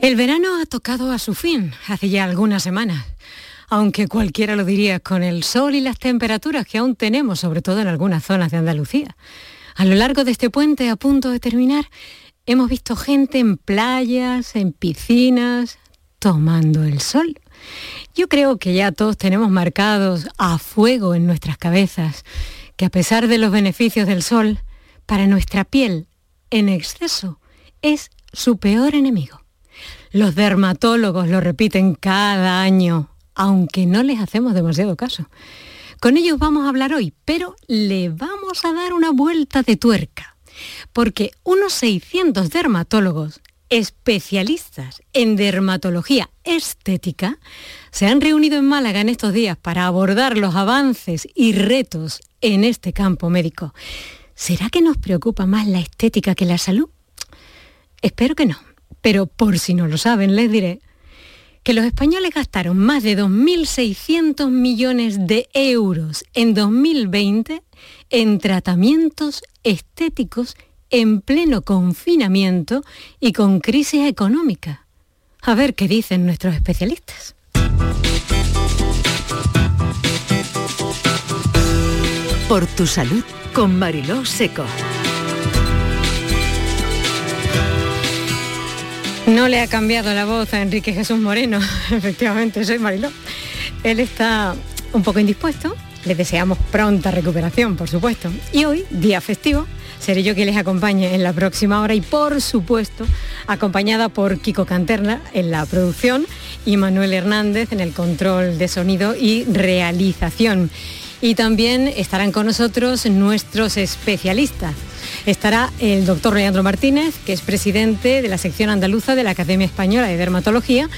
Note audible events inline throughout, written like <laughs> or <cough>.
El verano ha tocado a su fin hace ya algunas semanas, aunque cualquiera lo diría con el sol y las temperaturas que aún tenemos, sobre todo en algunas zonas de Andalucía. A lo largo de este puente a punto de terminar, hemos visto gente en playas, en piscinas, tomando el sol. Yo creo que ya todos tenemos marcados a fuego en nuestras cabezas que a pesar de los beneficios del sol, para nuestra piel en exceso es su peor enemigo. Los dermatólogos lo repiten cada año, aunque no les hacemos demasiado caso. Con ellos vamos a hablar hoy, pero le vamos a dar una vuelta de tuerca, porque unos 600 dermatólogos especialistas en dermatología estética se han reunido en Málaga en estos días para abordar los avances y retos en este campo médico. ¿Será que nos preocupa más la estética que la salud? Espero que no, pero por si no lo saben, les diré que los españoles gastaron más de 2.600 millones de euros en 2020 en tratamientos estéticos en pleno confinamiento y con crisis económica. A ver qué dicen nuestros especialistas. Por tu salud con Mariló Seco. No le ha cambiado la voz a Enrique Jesús Moreno, <laughs> efectivamente, soy Mariló. Él está un poco indispuesto, le deseamos pronta recuperación, por supuesto. Y hoy, día festivo, seré yo quien les acompañe en la próxima hora y por supuesto acompañada por Kiko Canterna en la producción y Manuel Hernández en el control de sonido y realización. Y también estarán con nosotros nuestros especialistas. Estará el doctor Leandro Martínez, que es presidente de la sección andaluza de la Academia Española de Dermatología,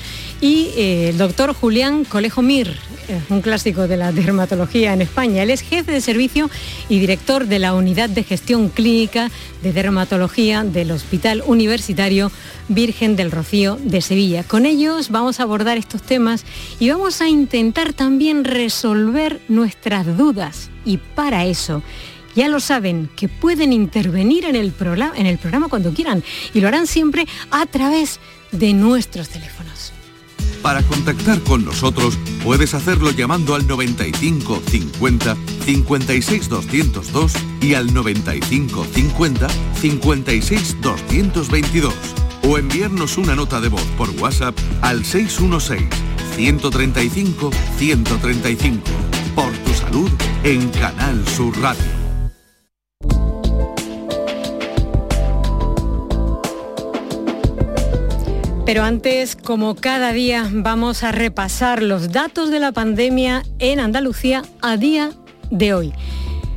y eh, el doctor Julián Colejo Mir, eh, un clásico de la dermatología en España. Él es jefe de servicio y director de la Unidad de Gestión Clínica de Dermatología del Hospital Universitario Virgen del Rocío de Sevilla. Con ellos vamos a abordar estos temas y vamos a intentar también resolver nuestras dudas. Y para eso ya lo saben, que pueden intervenir en el, programa, en el programa cuando quieran y lo harán siempre a través de nuestros teléfonos. Para contactar con nosotros puedes hacerlo llamando al 95 50 56 202 y al 95 50 56 222 o enviarnos una nota de voz por WhatsApp al 616 135 135 por tu salud en Canal Sur Radio. Pero antes, como cada día, vamos a repasar los datos de la pandemia en Andalucía a día de hoy.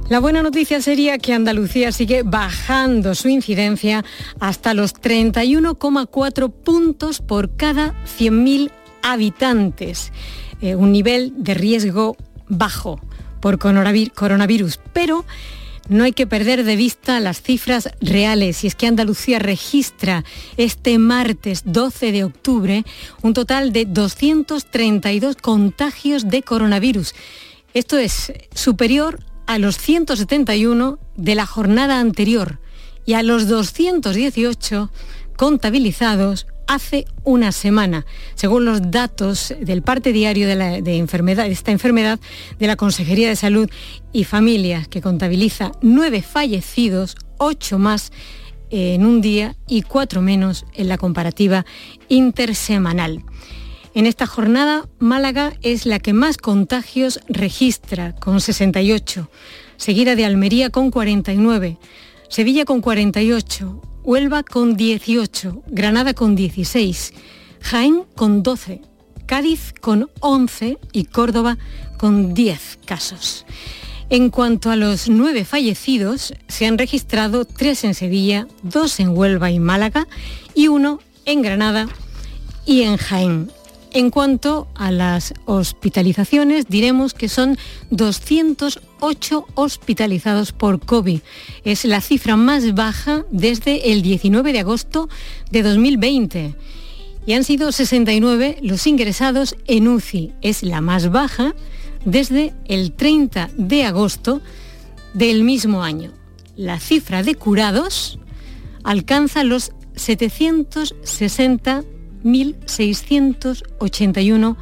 La buena noticia sería que Andalucía sigue bajando su incidencia hasta los 31,4 puntos por cada 100.000 habitantes, eh, un nivel de riesgo bajo por coronavirus, pero no hay que perder de vista las cifras reales y es que Andalucía registra este martes 12 de octubre un total de 232 contagios de coronavirus. Esto es superior a los 171 de la jornada anterior y a los 218 contabilizados hace una semana, según los datos del parte diario de, esta enfermedad de la Consejería de Salud y Familias, que contabiliza nueve fallecidos, ocho más en un día y cuatro menos en la comparativa intersemanal. En esta jornada, Málaga es la que más contagios registra, con 68, seguida de Almería con 49, Sevilla con 48, Huelva con 18, Granada con 16, Jaén con 12, Cádiz con 11 y Córdoba con 10 casos. En cuanto a los nueve fallecidos, se han registrado tres en Sevilla, dos en Huelva y Málaga y uno en Granada y en Jaén. En cuanto a las hospitalizaciones, diremos que son 208 hospitalizados por COVID. Es la cifra más baja desde el 19 de agosto de 2020. Y han sido 69 los ingresados en UCI. Es la más baja desde el 30 de agosto del mismo año. La cifra de curados alcanza los 760.681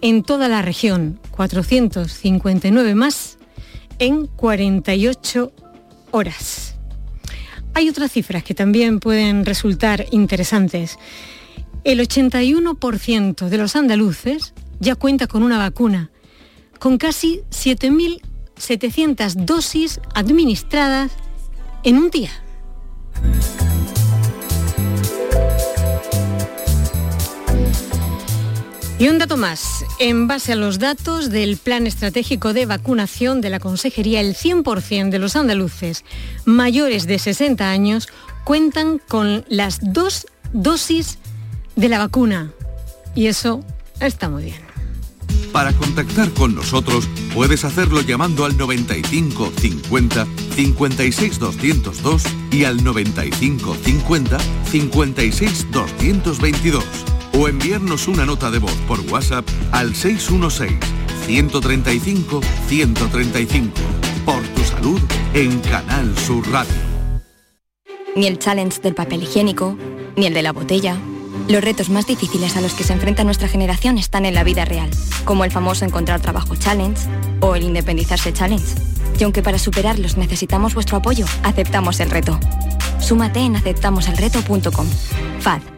en toda la región, 459 más en 48 horas. Hay otras cifras que también pueden resultar interesantes. El 81% de los andaluces ya cuenta con una vacuna, con casi 7.700 dosis administradas en un día. Y un dato más. En base a los datos del Plan Estratégico de Vacunación de la Consejería, el 100% de los andaluces mayores de 60 años cuentan con las dos dosis de la vacuna. Y eso está muy bien. Para contactar con nosotros puedes hacerlo llamando al 95 50 56 202 y al 95 50 56 222 o enviarnos una nota de voz por WhatsApp al 616-135-135. Por tu salud en Canal Sur Radio. Ni el challenge del papel higiénico, ni el de la botella. Los retos más difíciles a los que se enfrenta nuestra generación están en la vida real, como el famoso encontrar trabajo challenge o el independizarse challenge. Y aunque para superarlos necesitamos vuestro apoyo, aceptamos el reto. Súmate en aceptamoselreto.com. FAD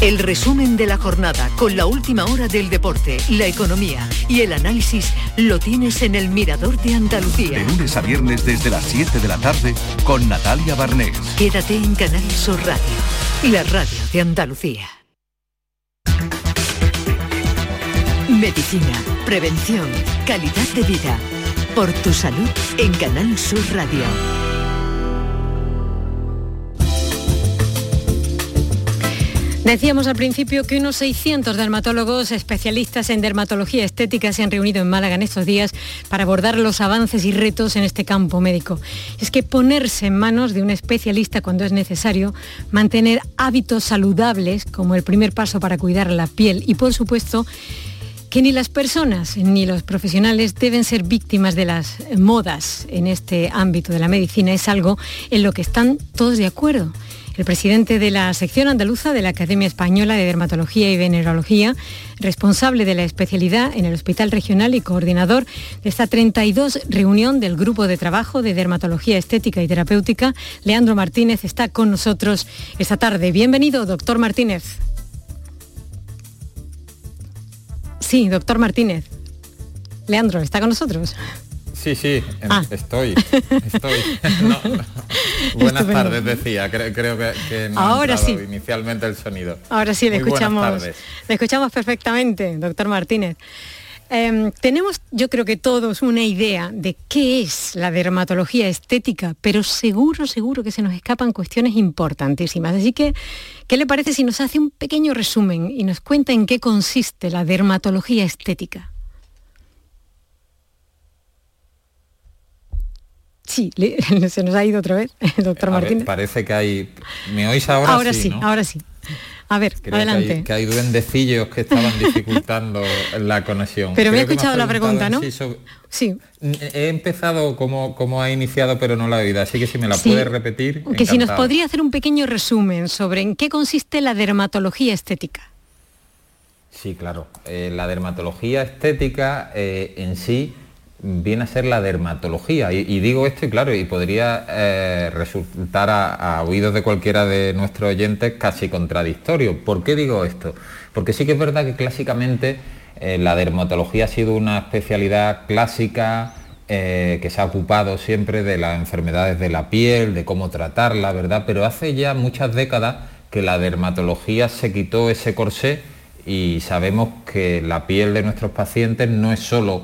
El resumen de la jornada con la última hora del deporte, la economía y el análisis lo tienes en el Mirador de Andalucía. De lunes a viernes desde las 7 de la tarde con Natalia Barnés. Quédate en Canal Sur Radio, la radio de Andalucía. Medicina, prevención, calidad de vida. Por tu salud en Canal Sur Radio. Decíamos al principio que unos 600 dermatólogos especialistas en dermatología estética se han reunido en Málaga en estos días para abordar los avances y retos en este campo médico. Es que ponerse en manos de un especialista cuando es necesario, mantener hábitos saludables como el primer paso para cuidar la piel y por supuesto que ni las personas ni los profesionales deben ser víctimas de las modas en este ámbito de la medicina. Es algo en lo que están todos de acuerdo. El presidente de la sección andaluza de la Academia Española de Dermatología y Venerología, responsable de la especialidad en el Hospital Regional y coordinador de esta 32 reunión del Grupo de Trabajo de Dermatología Estética y Terapéutica, Leandro Martínez, está con nosotros esta tarde. Bienvenido, doctor Martínez. Sí, doctor Martínez. Leandro, ¿está con nosotros? Sí, sí, Ah. estoy, <laughs> estoy. <laughs> No. Buenas Estupendo. tardes, decía. Creo, creo que, que no Ahora sí. inicialmente el sonido. Ahora sí, le Muy escuchamos, le escuchamos perfectamente, doctor Martínez. Em, tenemos, yo creo que todos, una idea de qué es la dermatología estética, pero seguro, seguro que se nos escapan cuestiones importantísimas. Así que, ¿qué le parece si nos hace un pequeño resumen y nos cuenta en qué consiste la dermatología estética? Sí, <laughs> se nos ha ido otra vez, <laughs> doctor ver, Martínez. parece que hay... ¿Me oís ahora? ahora sí, ¿no? ahora sí. A ver, Creo que adelante. hay, que hay duendecillos que estaban <laughs> dificultando la conexión. Pero me que has escuchado la pregunta, ¿no? en sí He empezado como, como ha iniciado, pero no la he oído, así que si me la Sí. puedes repetir. Que si nos podría hacer un pequeño resumen sobre en qué consiste la dermatología estética. Sí, claro. Eh, la dermatología estética eh, en sí viene a ser la dermatología. Y, digo esto y claro, y podría eh, resultar a, a oídos de cualquiera de nuestros oyentes casi contradictorio. ¿Por qué digo esto? Porque sí que es verdad que clásicamente eh, la dermatología ha sido una especialidad clásica eh, que se ha ocupado siempre de las enfermedades de la piel, de cómo tratarla, ¿verdad? Pero hace ya muchas décadas que la dermatología se quitó ese corsé y sabemos que la piel de nuestros pacientes no es solo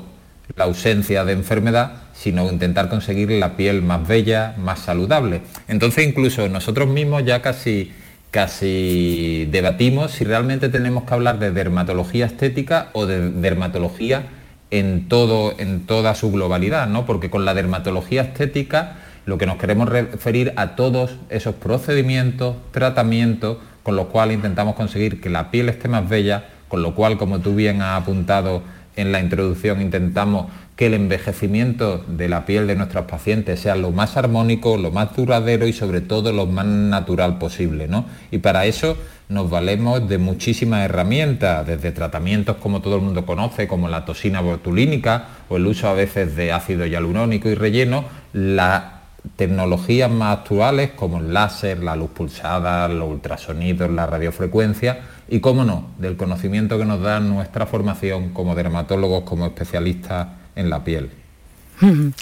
la ausencia de enfermedad, sino intentar conseguir la piel más bella, más saludable. Entonces incluso nosotros mismos ya casi, casi debatimos si realmente tenemos que hablar de dermatología estética o de dermatología en, todo, en toda su globalidad, ¿no? porque con la dermatología estética lo que nos queremos referir a todos esos procedimientos, tratamientos, con los cuales intentamos conseguir que la piel esté más bella, con lo cual, como tú bien has apuntado en la introducción, intentamos que el envejecimiento de la piel de nuestros pacientes sea lo más armónico, lo más duradero y sobre todo lo más natural posible. ¿no? Y para eso nos valemos de muchísimas herramientas, desde tratamientos como todo el mundo conoce, como la toxina botulínica o el uso a veces de ácido hialurónico y relleno, las tecnologías más actuales como el láser, la luz pulsada, los ultrasonidos, la radiofrecuencia y, cómo no, del conocimiento que nos da nuestra formación como dermatólogos, como especialistas en la piel. <laughs>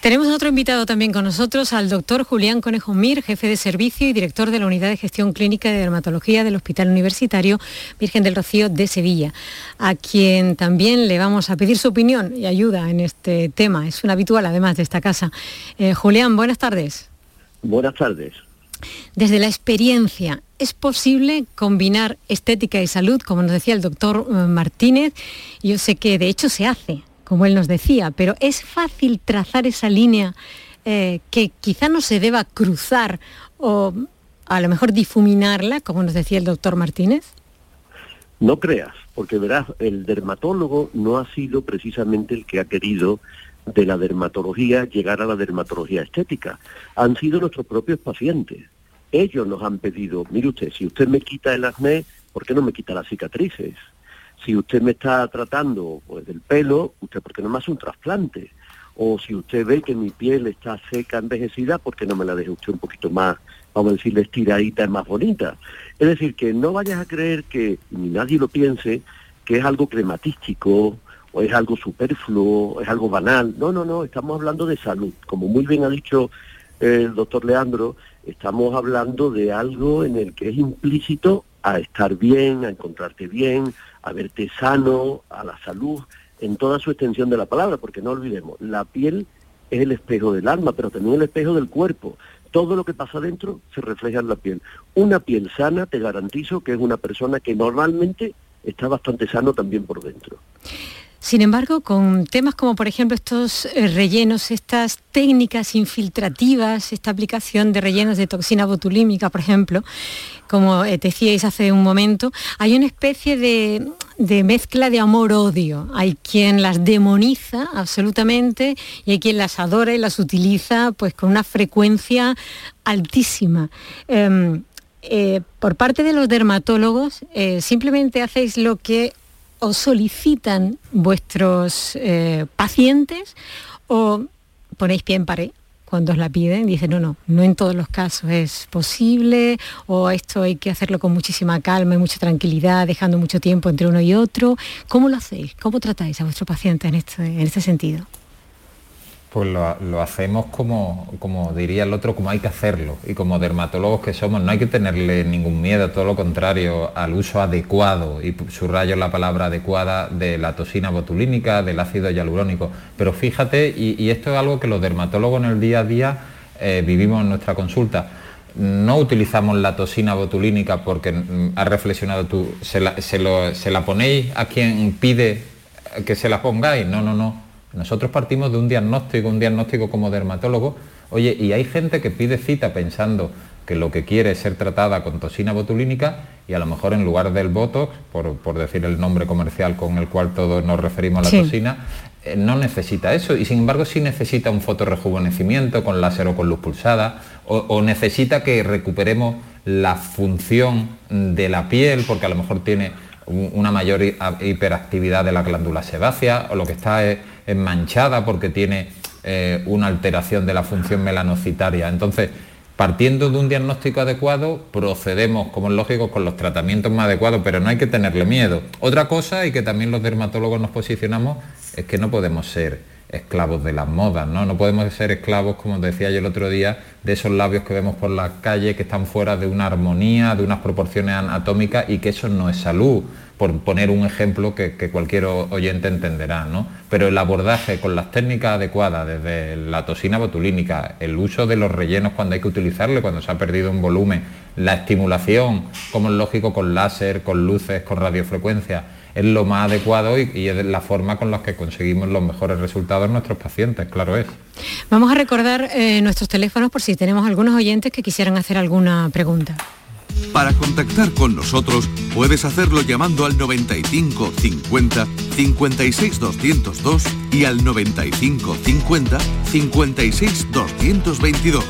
Tenemos otro invitado también con nosotros, al doctor Julián Conejo Mir, jefe de servicio y director de la Unidad de Gestión Clínica de Dermatología del Hospital Universitario Virgen del Rocío de Sevilla, a quien también le vamos a pedir su opinión y ayuda en este tema. Es un habitual además de esta casa. Eh, Julián, buenas tardes. Buenas tardes. Desde la experiencia, ¿es posible combinar estética y salud, como nos decía el doctor eh, Martínez? Yo sé que de hecho se hace como él nos decía, pero es fácil trazar esa línea eh, que quizá no se deba cruzar o a lo mejor difuminarla, como nos decía el doctor Martínez? No creas, porque verás, el dermatólogo no ha sido precisamente el que ha querido de la dermatología llegar a la dermatología estética. Han sido nuestros propios pacientes. Ellos nos han pedido, mire usted, si usted me quita el acné, ¿por qué no me quita las cicatrices? Si usted me está tratando pues, del pelo, usted por qué no me hace un trasplante. O si usted ve que mi piel está seca, envejecida, ¿por qué no me la deje usted un poquito más, vamos a decirle, estiradita más bonita? Es decir, que no vayas a creer que, ni nadie lo piense, que es algo crematístico, o es algo superfluo, es algo banal. No, no, no, estamos hablando de salud. Como muy bien ha dicho el doctor Leandro, estamos hablando de algo en el que es implícito a estar bien, a encontrarte bien, a verte sano, a la salud, en toda su extensión de la palabra, porque no olvidemos, la piel es el espejo del alma, pero también el espejo del cuerpo. Todo lo que pasa dentro se refleja en la piel. Una piel sana, te garantizo que es una persona que normalmente está bastante sano también por dentro. Sin embargo, con temas como por ejemplo estos eh, rellenos, estas técnicas infiltrativas, esta aplicación de rellenos de toxina botulímica, por ejemplo, como eh, decíais hace un momento, hay una especie de, mezcla de amor-odio. Hay quien las demoniza absolutamente y hay quien las adora y las utiliza pues con una frecuencia altísima. Em, eh, por parte de los dermatólogos, simplemente hacéis lo que os solicitan vuestros eh, pacientes o ponéis pie en pared cuando os la piden, dicen, no, no, no en todos los casos es posible, o esto hay que hacerlo con muchísima calma y mucha tranquilidad, dejando mucho tiempo entre uno y otro. ¿Cómo lo hacéis? ¿Cómo tratáis a vuestro paciente en este, en este sentido? Pues lo, hacemos como, como diría el otro, como hay que hacerlo. Y como dermatólogos que somos, no hay que tenerle ningún miedo, todo lo contrario, al uso adecuado, y subrayo la palabra adecuada, de la toxina botulínica, del ácido hialurónico. Pero fíjate, y, esto es algo que los dermatólogos en el día a día eh, vivimos en nuestra consulta. No utilizamos la toxina botulínica porque mm, has reflexionado tú, se la, se la ponéis a quien pide que se la pongáis. No, no, no nosotros partimos de un diagnóstico, un diagnóstico como dermatólogo, oye, y hay gente que pide cita pensando que lo que quiere es ser tratada con toxina botulínica y a lo mejor en lugar del Botox, por, decir el nombre comercial con el cual todos nos referimos a la toxina, eh, no necesita eso. Y sin embargo sí necesita un fotorrejuvenecimiento con láser o con luz pulsada o necesita que recuperemos la función de la piel porque a lo mejor tiene una mayor hiperactividad de la glándula sebácea o lo que está es, manchada porque tiene eh, una alteración de la función melanocitaria. Entonces, partiendo de un diagnóstico adecuado, procedemos, como es lógico, con los tratamientos más adecuados, pero no hay que tenerle miedo. Otra cosa, y que también los dermatólogos nos posicionamos, es que no podemos ser esclavos de las modas, ¿no? No podemos ser esclavos, como decía yo el otro día, de esos labios que vemos por la calle que están fuera de una armonía, de unas proporciones anatómicas y que eso no es salud, por poner un ejemplo que, cualquier oyente entenderá, ¿no? Pero el abordaje con las técnicas adecuadas, desde la toxina botulínica, el uso de los rellenos cuando hay que utilizarle, cuando se ha perdido un volumen, la estimulación, como es lógico, con láser, con luces, con radiofrecuencia, es lo más adecuado y, es la forma con la que conseguimos los mejores resultados en nuestros pacientes, claro es. Vamos a recordar eh, nuestros teléfonos por si tenemos algunos oyentes que quisieran hacer alguna pregunta. Para contactar con nosotros puedes hacerlo llamando al 95 50 56 202 y al 95 50 56 222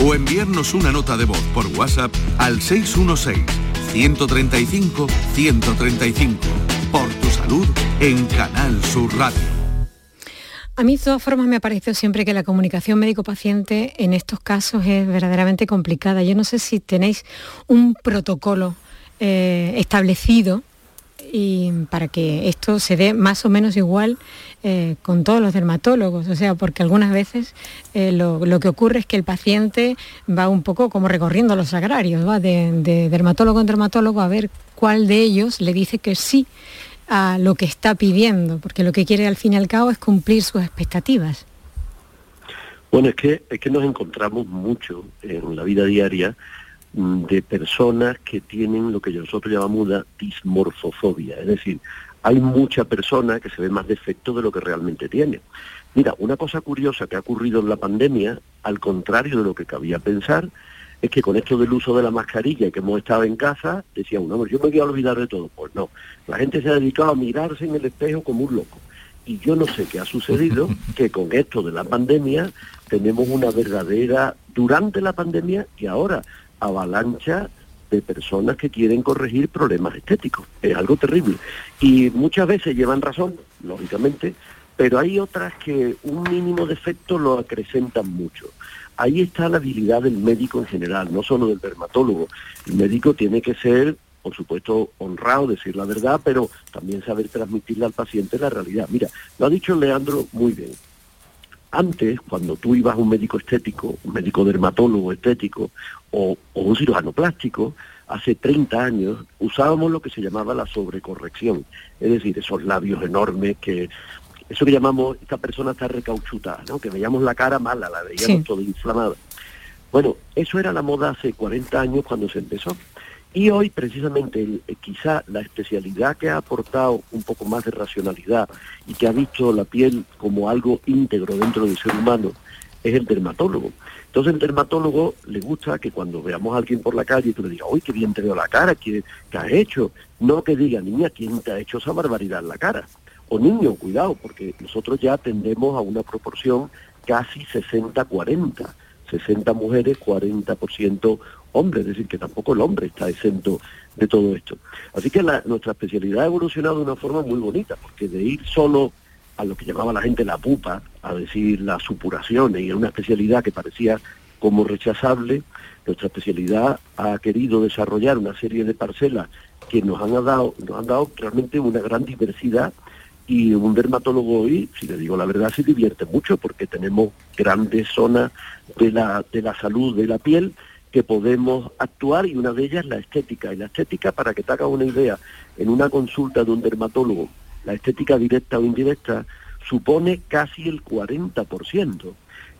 o enviarnos una nota de voz por WhatsApp al 616 135 135. Por tu salud en Canal Sur Radio. A mí de todas formas me ha parecido siempre que la comunicación médico-paciente en estos casos es verdaderamente complicada. Yo no sé si tenéis un protocolo eh, establecido y para que esto se dé más o menos igual eh, con todos los dermatólogos, o sea, porque algunas veces eh, lo, que ocurre es que el paciente va un poco como recorriendo los agrarios, va de, de dermatólogo en dermatólogo a ver cuál de ellos le dice que sí a lo que está pidiendo, porque lo que quiere al fin y al cabo es cumplir sus expectativas. Bueno, es que, es que nos encontramos mucho en la vida diaria de personas que tienen lo que nosotros llamamos una dismorfofobia, es decir, hay mucha persona que se ve más defecto de lo que realmente tiene. Mira, una cosa curiosa que ha ocurrido en la pandemia, al contrario de lo que cabía pensar, es que con esto del uso de la mascarilla y que hemos estado en casa, decía uno, yo me voy a olvidar de todo. Pues no, la gente se ha dedicado a mirarse en el espejo como un loco. Y yo no sé qué ha sucedido, <laughs> que con esto de la pandemia tenemos una verdadera, durante la pandemia y ahora, avalancha de personas que quieren corregir problemas estéticos. Es algo terrible. Y muchas veces llevan razón, lógicamente, pero hay otras que un mínimo defecto lo acrecentan mucho ahí está la habilidad del médico en general, no solo del dermatólogo. El médico tiene que ser, por supuesto, honrado, decir la verdad, pero también saber transmitirle al paciente la realidad. Mira, lo ha dicho Leandro muy bien. Antes, cuando tú ibas a un médico estético, un médico dermatólogo estético o, o un cirujano plástico, hace 30 años usábamos lo que se llamaba la sobrecorrección, es decir, esos labios enormes que eso que llamamos, esta persona está recauchutada, ¿no? que veíamos la cara mala, la veíamos todo inflamada. Bueno, eso era la moda hace 40 años cuando se empezó. Y hoy precisamente eh, quizá la especialidad que ha aportado un poco más de racionalidad y que ha visto la piel como algo íntegro dentro del ser humano es el dermatólogo. Entonces el dermatólogo le gusta que cuando veamos a alguien por la calle tú le digas, uy, qué bien te veo la cara, ¿qué, qué has hecho? No que diga, niña, ¿quién te ha hecho esa barbaridad en la cara? o niños, cuidado, porque nosotros ya tendemos a una proporción casi 60-40, 60 mujeres, 40% hombres, es decir, que tampoco el hombre está exento de todo esto. Así que nuestra especialidad ha evolucionado de una forma muy bonita, porque de ir solo a lo que llamaba la gente la pupa, a decir las supuraciones, y era una especialidad que parecía como rechazable, nuestra especialidad ha querido desarrollar una serie de parcelas que nos han dado, nos han dado realmente una gran diversidad y un dermatólogo hoy, si le digo la verdad, se divierte mucho porque tenemos grandes zonas de la, de la salud de la piel que podemos actuar y una de ellas es la estética. Y la estética, para que te hagas una idea, en una consulta de un dermatólogo, la estética directa o indirecta supone casi el 40%,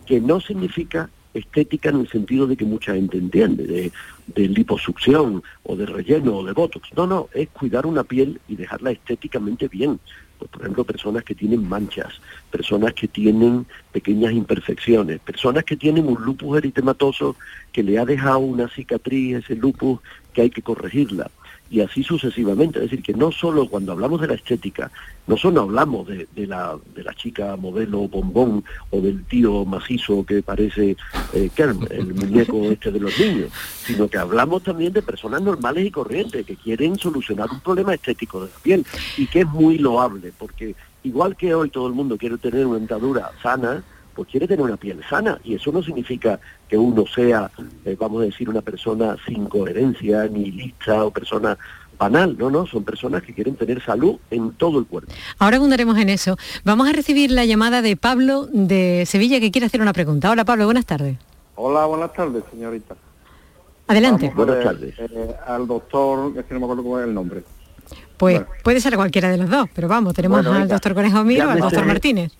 que no significa estética en el sentido de que mucha gente entiende, de, de liposucción o de relleno o de botox. No, no, es cuidar una piel y dejarla estéticamente bien, por ejemplo, personas que tienen manchas, personas que tienen pequeñas imperfecciones, personas que tienen un lupus eritematoso que le ha dejado una cicatriz, ese lupus que hay que corregirla y así sucesivamente. Es decir, que no solo cuando hablamos de la estética, no solo hablamos de, la, de la chica modelo bombón o del tío macizo que parece eh, el <laughs> muñeco este de los niños, sino que hablamos también de personas normales y corrientes que quieren solucionar un problema estético de la piel y que es muy loable, porque igual que hoy todo el mundo quiere tener una dentadura sana, pues quiere tener una piel sana y eso no significa que uno sea, eh, vamos a decir, una persona sin coherencia, ni lista o persona banal, no, no, son personas que quieren tener salud en todo el cuerpo. Ahora abundaremos en eso. Vamos a recibir la llamada de Pablo de Sevilla que quiere hacer una pregunta. Hola Pablo, buenas tardes. Hola, buenas tardes, señorita. Adelante. buenas tardes. Eh, al doctor, es que no me acuerdo cuál es el nombre. Pues puede ser cualquiera de los dos, pero vamos, tenemos al doctor Conejo Miro, al doctor Martínez.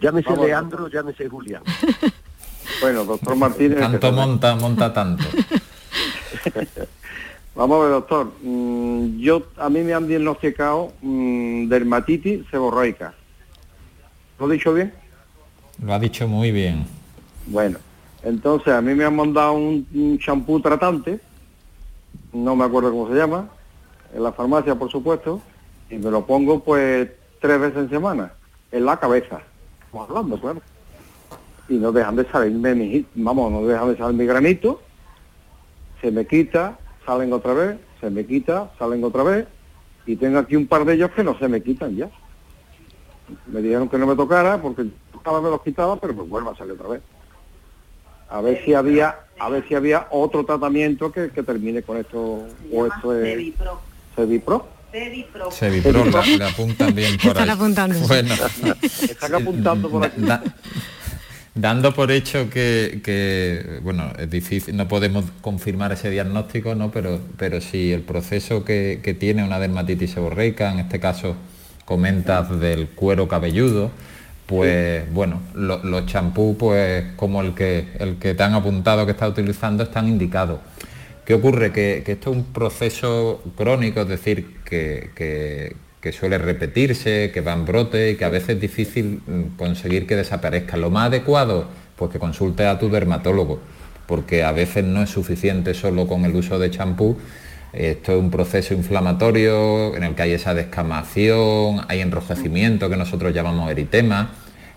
Llámese Leandro, llámese Julián. <laughs> bueno, doctor Martínez... Tanto monta, monta tanto. <laughs> Vamos a ver, doctor. Mm, yo A mí me han diagnosticado mm, dermatitis seborreica. ¿Lo he dicho bien? Lo ha dicho muy bien. Bueno, entonces a mí me han mandado un champú tratante, no me acuerdo cómo se llama, en la farmacia por supuesto, y me lo pongo pues tres veces en semana, en la cabeza. Estamos hablando, claro. Y no dejan de salirme mi, vamos, no dejan de salir mi granito, se me quita, salen otra vez, se me quita, salen otra vez, y tengo aquí un par de ellos que no se me quitan ya. Me dijeron que no me tocara porque cada vez me los quitaba, pero pues vuelve a salir otra vez. A ver si había, a ver si había otro tratamiento que, que termine con esto o esto es Cevipro. Cevipro. Cevipro, la, <laughs> la apuntan bien por Están ahí. apuntando. Bueno, Están apuntando por aquí. Da- dando por hecho que, bueno, es difícil, no podemos confirmar ese diagnóstico, ¿no? Pero, pero si el proceso que, tiene una dermatitis seborreica, en este caso comentas del cuero cabelludo, pues bueno, lo- los champús, pues como el que, el que te han apuntado que estás utilizando, están indicados. ¿Qué ocurre? Que, esto es un proceso crónico, es decir, que- que suele repetirse, que va en brote y que a veces es difícil mm, conseguir que desaparezca. Lo más adecuado, pues que consulte a tu dermatólogo, porque a veces no es suficiente solo con el uso de champú. Esto es un proceso inflamatorio en el que hay esa descamación, hay enrojecimiento que nosotros llamamos eritema,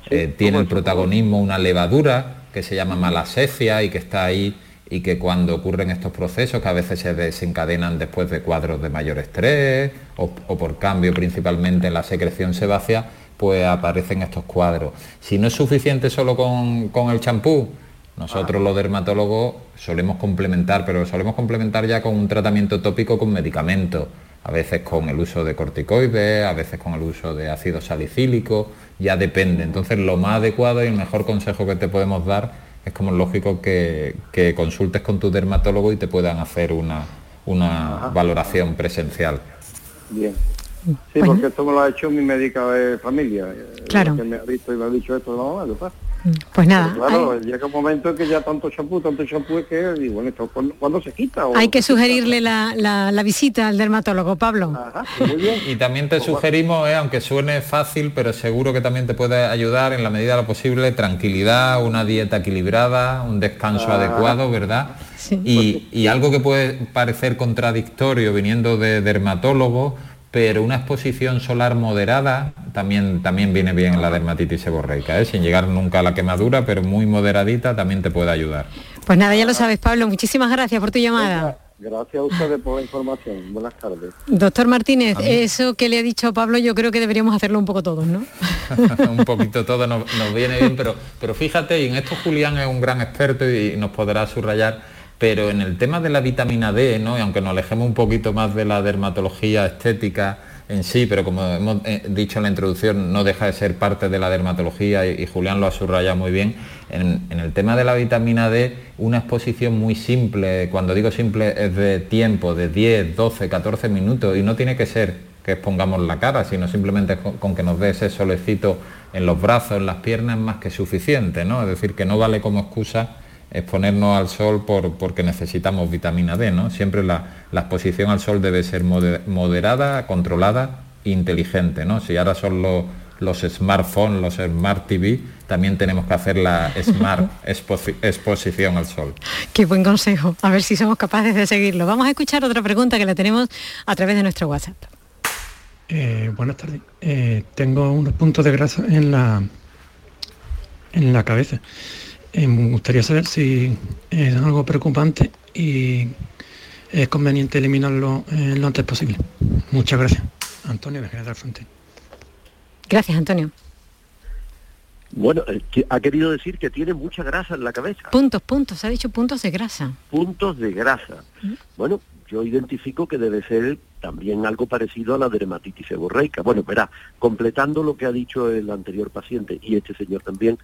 eh, tiene el protagonismo una levadura que se llama malacesia y que está ahí y que cuando ocurren estos procesos, que a veces se desencadenan después de cuadros de mayor estrés o, o por cambio principalmente en la secreción sebácea, pues aparecen estos cuadros. Si no es suficiente solo con, con el champú, nosotros los dermatólogos solemos complementar, pero solemos complementar ya con un tratamiento tópico con medicamentos, a veces con el uso de corticoides, a veces con el uso de ácido salicílico, ya depende. Entonces lo más adecuado y el mejor consejo que te podemos dar es como lógico que, que consultes con tu dermatólogo y te puedan hacer una, una valoración presencial. Bien. Sí, porque esto me lo ha hecho mi médica de familia. eh, Claro. Que me ha visto y me ha dicho esto de la mamá, ¿verdad? Pues nada, Pero claro, hay, llega un momento en que ya tanto champú, tanto champú es que digo, bueno, ¿esto cuándo, cuándo se quita? O hay que sugerirle la, la- la visita al dermatólogo, Pablo. Ajá, muy bien. Y también te sugerimos, eh, aunque suene fácil, pero seguro que también te puede ayudar en la medida de lo posible, tranquilidad, una dieta equilibrada, un descanso adecuado, ¿verdad? Sí. Y, y algo que puede parecer contradictorio viniendo de dermatólogo, pero una exposición solar moderada también, también viene bien en la dermatitis seborreica, ¿eh? sin llegar nunca a la quemadura, pero muy moderadita también te puede ayudar. Pues nada, ya lo sabes, Pablo. Muchísimas gracias por tu llamada. Gracias a ustedes por la información. Buenas tardes. Doctor Martínez, eso que le ha dicho Pablo, yo creo que deberíamos hacerlo un poco todos, ¿no? <laughs> un poquito todo nos, nos viene bien, pero, pero fíjate, y en esto Julián es un gran experto y nos podrá subrayar, pero en el tema de la vitamina D, ¿no? y aunque nos alejemos un poquito más de la dermatología estética en sí, pero como hemos eh, dicho en la introducción, no deja de ser parte de la dermatología y, Julián lo ha subrayado muy bien, en, el tema de la vitamina D, una exposición muy simple, cuando digo simple es de tiempo, de 10, 12, 14 minutos, y no tiene que ser que expongamos la cara, sino simplemente con, con que nos dé ese solecito en los brazos, en las piernas, más que suficiente, ¿no? Es decir, que no vale como excusa exponernos al sol por, porque necesitamos vitamina D, ¿no? Siempre la, la exposición al sol debe ser mode- moderada, controlada e inteligente, ¿no? Si ahora son los, los smartphones, los smart TV, también tenemos que hacer la smart <laughs> exposi- exposición al sol. Qué buen consejo. A ver si somos capaces de seguirlo. Vamos a escuchar otra pregunta que la tenemos a través de nuestro WhatsApp. Eh, buenas tardes. Eh, tengo unos puntos de grasa en la en la cabeza. Eh, me gustaría saber si es algo preocupante y es conveniente eliminarlo eh, lo antes posible. Muchas gracias. Antonio de General Fronte. Gracias, Antonio. Bueno, eh, ha querido decir que tiene mucha grasa en la cabeza. Puntos, puntos. Ha dicho puntos de grasa. puntos de grasa. Bueno, yo identifico que debe ser también algo parecido a la dermatitis seborreica. Bueno, verá, completando lo que ha dicho el anterior paciente y este señor también,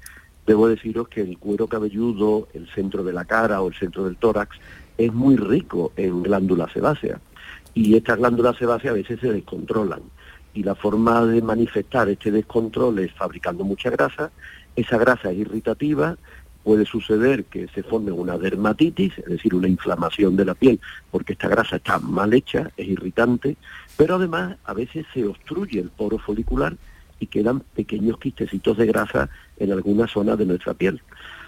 debo deciros que el cuero cabelludo, el centro de la cara o el centro del tórax es muy rico en glándulas sebáceas y estas glándulas sebáceas a veces se descontrolan. Y la forma de manifestar este descontrol es fabricando mucha grasa, esa grasa es irritativa. Puede suceder que se forme una dermatitis, es decir, una inflamación de la piel, porque esta grasa está mal hecha, es irritante, pero además a veces se obstruye el poro folicular y quedan pequeños quistecitos de grasa en alguna zona de nuestra piel.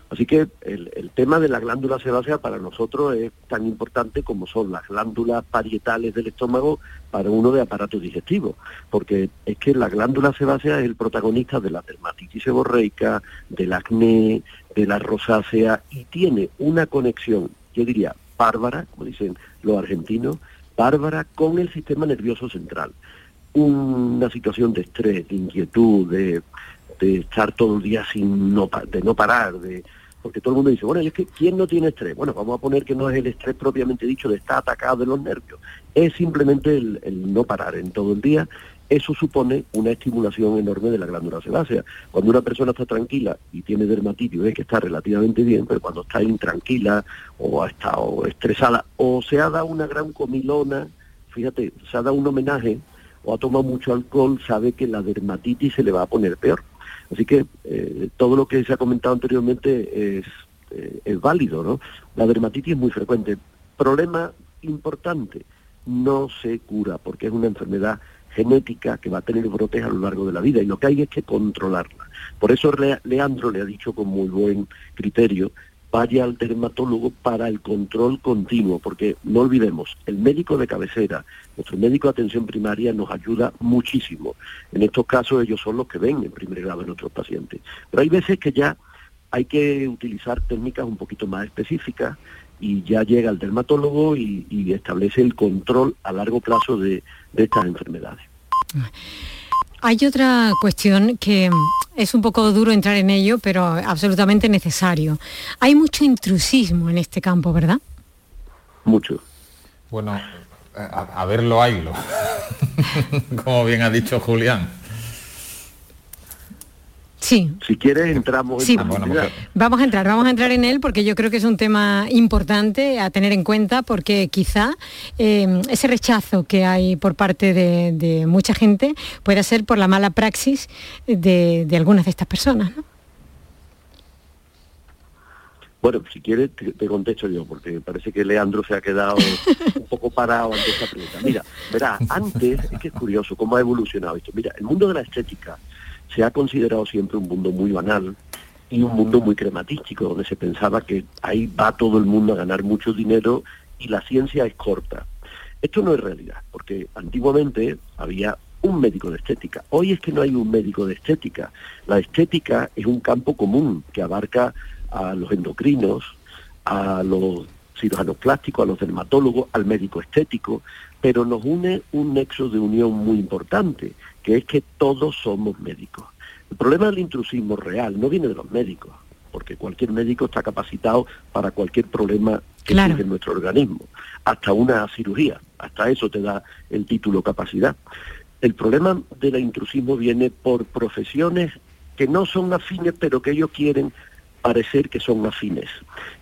Así que el, tema de la glándula sebácea para nosotros es tan importante como son las glándulas parietales del estómago para uno de aparato digestivo, porque es que la glándula sebácea es el protagonista de la dermatitis seborreica, del acné, de la rosácea y tiene una conexión, yo diría, bárbara, como dicen los argentinos, bárbara con el sistema nervioso central. Una situación de estrés, de inquietud, de estar todo el día sin no, de no parar, de porque todo el mundo dice, bueno, es que ¿quién no tiene estrés? Bueno, vamos a poner que no es el estrés propiamente dicho de estar atacado de los nervios, es simplemente el, no parar en todo el día. Eso supone una estimulación enorme de la glándula sebácea. Cuando una persona está tranquila y tiene dermatitis, ve que está relativamente bien, pero cuando está intranquila o ha estado estresada o se ha dado una gran comilona, fíjate, se ha dado un homenaje o ha tomado mucho alcohol, sabe que la dermatitis se le va a poner peor. Así que eh, todo lo que se ha comentado anteriormente eh, es válido, ¿no? La dermatitis es muy frecuente. Problema importante, no se cura porque es una enfermedad genética que va a tener brotes a lo largo de la vida y lo que hay es que controlarla. Por eso Leandro le ha dicho con muy buen criterio vaya al dermatólogo para el control continuo, porque no olvidemos, el médico de cabecera, nuestro médico de atención primaria nos ayuda muchísimo. En estos casos ellos son los que ven en primer grado a nuestros pacientes. Pero hay veces que ya hay que utilizar técnicas un poquito más específicas y ya llega el dermatólogo y, establece el control a largo plazo de, de estas enfermedades. Hay otra cuestión que es un poco duro entrar en ello, pero absolutamente necesario. Hay mucho intrusismo en este campo, ¿verdad? Mucho. Bueno, a, verlo haylo, <laughs> como bien ha dicho Julián. Sí. Si quieres entramos sí. en ah, Vamos a entrar, vamos a entrar en él porque yo creo que es un tema importante a tener en cuenta porque quizá eh, ese rechazo que hay por parte de, mucha gente pueda ser por la mala praxis de, algunas de estas personas, Bueno, si quieres te, contesto yo, porque parece que Leandro se ha quedado <laughs> un poco parado ante esta pregunta. Mira, verá, antes, es que es curioso cómo ha evolucionado esto. Mira, el mundo de la estética se ha considerado siempre un mundo muy banal y un mundo muy crematístico, donde se pensaba que ahí va todo el mundo a ganar mucho dinero y la ciencia es corta. Esto no es realidad, porque antiguamente había un médico de estética. Hoy es que no hay un médico de estética. La estética es un campo común que abarca a los endocrinos, a los cirujanos plásticos, a los dermatólogos, al médico estético, pero nos une un nexo de unión muy importante, que es que todos somos médicos. El problema del intrusismo real no viene de los médicos, porque cualquier médico está capacitado para cualquier problema que tiene en nuestro organismo, hasta una cirugía, hasta eso te da el título capacidad. El problema del intrusismo viene por profesiones que no son afines, pero que ellos quieren parecer que son afines.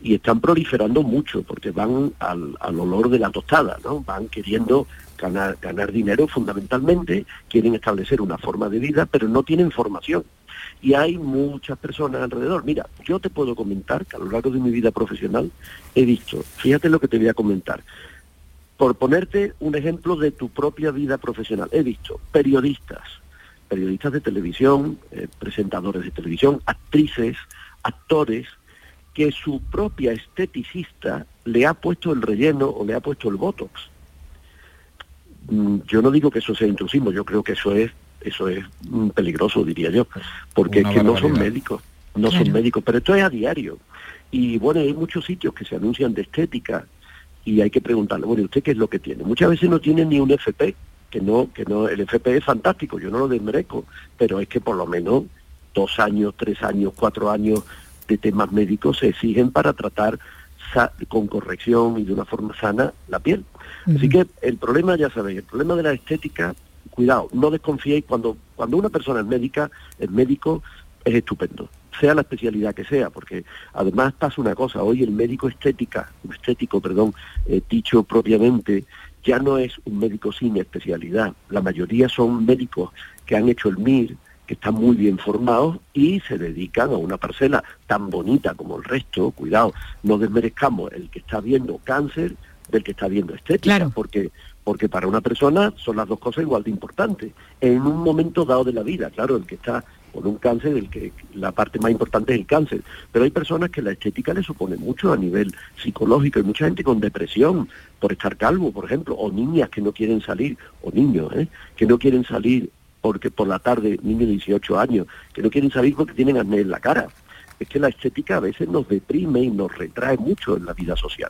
Y están proliferando mucho, porque van al, al olor de la tostada, ¿no? Van queriendo ganar, ganar dinero fundamentalmente, quieren establecer una forma de vida, pero no tienen formación. Y hay muchas personas alrededor. Mira, yo te puedo comentar que a lo largo de mi vida profesional he visto, fíjate lo que te voy a comentar, por ponerte un ejemplo de tu propia vida profesional, he visto periodistas, periodistas de televisión, eh, presentadores de televisión, actrices, actores, que su propia esteticista le ha puesto el relleno o le ha puesto el botox. Mm, yo no digo que eso sea intrusismo, yo creo que eso es eso es mm, peligroso, diría yo, porque es que no son médicos, no son médicos, pero esto es a diario. Y bueno, hay muchos sitios que se anuncian de estética y hay que preguntarle, bueno, ¿usted qué es lo que tiene? Muchas veces no tiene ni un FP, que no, que no, el FP es fantástico, yo no lo desmerezco, pero es que por lo menos dos años, tres años, cuatro años de temas médicos se exigen para tratar con corrección y de una forma sana la piel. Así que el problema, ya sabéis, el problema de la estética, cuidado, no desconfiéis cuando, cuando una persona es médica, el médico es estupendo, sea la especialidad que sea, porque además pasa una cosa, hoy el médico estética, estético, perdón, eh, dicho propiamente, ya no es un médico sin especialidad. La mayoría son médicos que han hecho el MIR, que están muy bien formados y se dedican a una parcela tan bonita como el resto, cuidado, no desmerezcamos el que está viendo cáncer del que está viendo estética, porque porque para una persona son las dos cosas igual de importantes. En un momento dado de la vida, claro, el que está con un cáncer, el que la parte más importante es el cáncer, pero hay personas que la estética le supone mucho a nivel psicológico, hay mucha gente con depresión por estar calvo, por ejemplo, o niñas que no quieren salir, o niños, ¿eh? que no quieren salir porque por la tarde, niños de 18 años, que no quieren salir porque tienen acné en la cara. Es que la estética a veces nos deprime y nos retrae mucho en la vida social.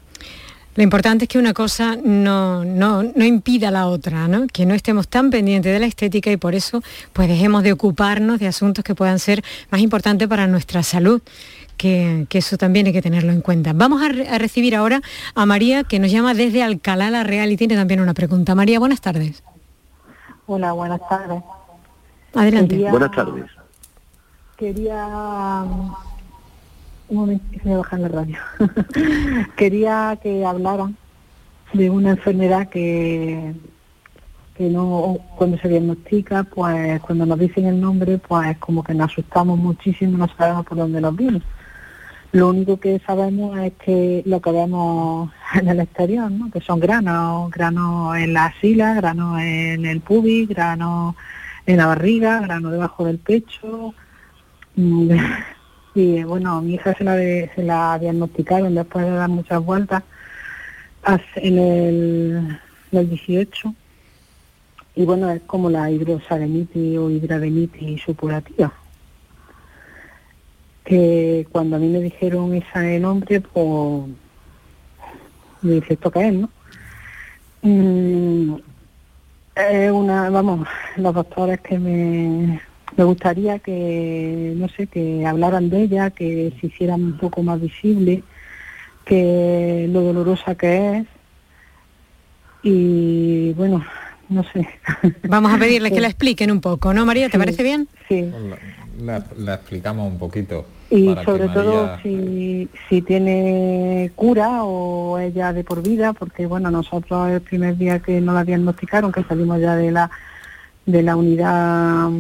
Lo importante es que una cosa no, no, no, impida la otra, ¿no? que no estemos tan pendientes de la estética y por eso pues dejemos de ocuparnos de asuntos que puedan ser más importantes para nuestra salud. Que, eso también hay que tenerlo en cuenta. Vamos a, recibir ahora a María, que nos llama desde Alcalá la Real y tiene también una pregunta. María, buenas tardes. Hola, buenas tardes. Adelante. buenas tardes. Quería un momento, voy a bajar la radio. <laughs> Quería que hablaran de una enfermedad que, que no, cuando se diagnostica, pues cuando nos dicen el nombre, pues como que nos asustamos muchísimo, no sabemos por dónde nos viene. Lo único que sabemos es que lo que vemos en el exterior, ¿no? que son granos, granos en la sila, granos en el pubis, granos en la barriga, granos debajo del pecho, mm, <laughs> y bueno, mi hija se la, se la diagnosticaron después de dar muchas vueltas en el, 18. Y bueno, es como la hidrosadenitis o hidradenitis supurativa. Que cuando a mí me dijeron ese nombre, pues me dice, ¿esto no? Es una, vamos, los doctores que me me gustaría que, no sé, que hablaran de ella, que se hicieran un poco más visible, que lo dolorosa que es. Y bueno, no sé. Vamos a pedirle que la <laughs> expliquen un poco, ¿no, María? ¿Te parece bien? Sí. La, explicamos un poquito. Y sobre todo si, si tiene cura o ella de por vida, porque bueno, nosotros el primer día que nos la diagnosticaron, que salimos ya de la de la unidad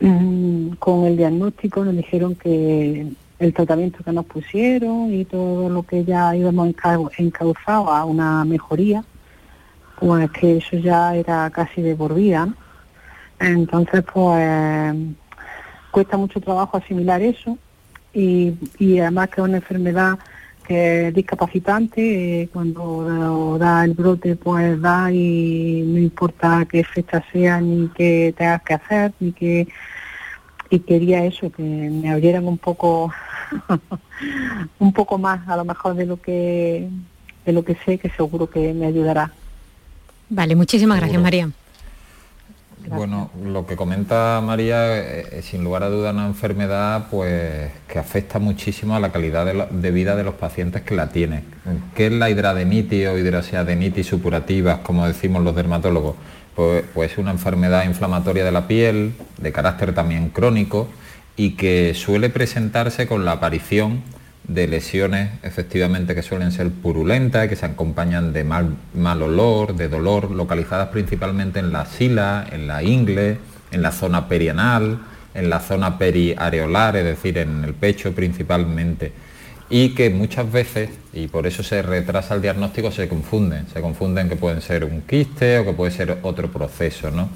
Mm, con el diagnóstico nos dijeron que el tratamiento que nos pusieron y todo lo que ya íbamos encauzado a una mejoría, pues que eso ya era casi de por vida. Entonces, pues cuesta mucho trabajo asimilar eso y, y además que es una enfermedad que es discapacitante, eh, cuando da el brote pues da y no importa qué fecha sea ni qué tengas que hacer, ni qué y quería eso, que me abrieran un poco <laughs> un poco más a lo mejor de lo que de lo que sé que seguro que me ayudará. Vale, muchísimas gracias María. Bueno, lo que comenta María es sin lugar a duda una enfermedad pues que afecta muchísimo a la calidad de, vida de los pacientes que la tienen. ¿Qué es la hidradenitis o hidroxiadenitis supurativa, como decimos los dermatólogos? Pues, pues, es una enfermedad inflamatoria de la piel, de carácter también crónico, y que suele presentarse con la aparición de lesiones efectivamente que suelen ser purulentas, que se acompañan de mal, mal olor, de dolor, localizadas principalmente en la sila, en la ingle, en la zona perianal, en la zona periareolar, es decir, en el pecho principalmente. Y que muchas veces, y por eso se retrasa el diagnóstico, se confunden. Se confunden que pueden ser un quiste o que puede ser otro proceso. ¿no?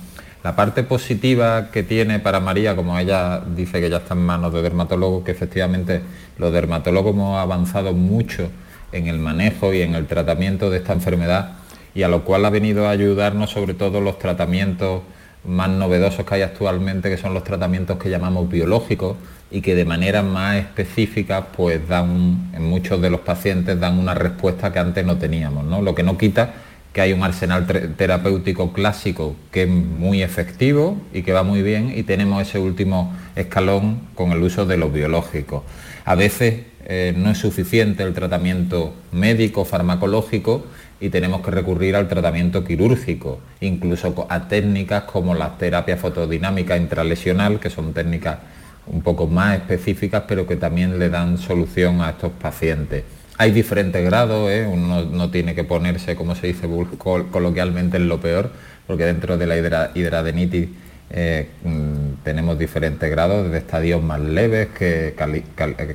La parte positiva que tiene para María, como ella dice que ya está en manos de dermatólogos, que efectivamente los dermatólogos hemos avanzado mucho en el manejo y en el tratamiento de esta enfermedad y a lo cual ha venido a ayudarnos sobre todo los tratamientos más novedosos que hay actualmente, que son los tratamientos que llamamos biológicos y que de manera más específica pues dan, en muchos de los pacientes dan una respuesta que antes no teníamos, ¿no? Lo que no quita que hay un arsenal terapéutico clásico que es muy efectivo y que va muy bien y tenemos ese último escalón con el uso de los biológicos. A veces eh, no es suficiente el tratamiento médico, farmacológico y tenemos que recurrir al tratamiento quirúrgico, incluso a técnicas como la terapia fotodinámica intralesional, que son técnicas un poco más específicas, pero que también le dan solución a estos pacientes. Hay diferentes grados, ¿eh? uno no tiene que ponerse, como se dice coloquialmente, en lo peor, porque dentro de la hidradenitis eh, mm, tenemos diferentes grados, desde estadios más leves que,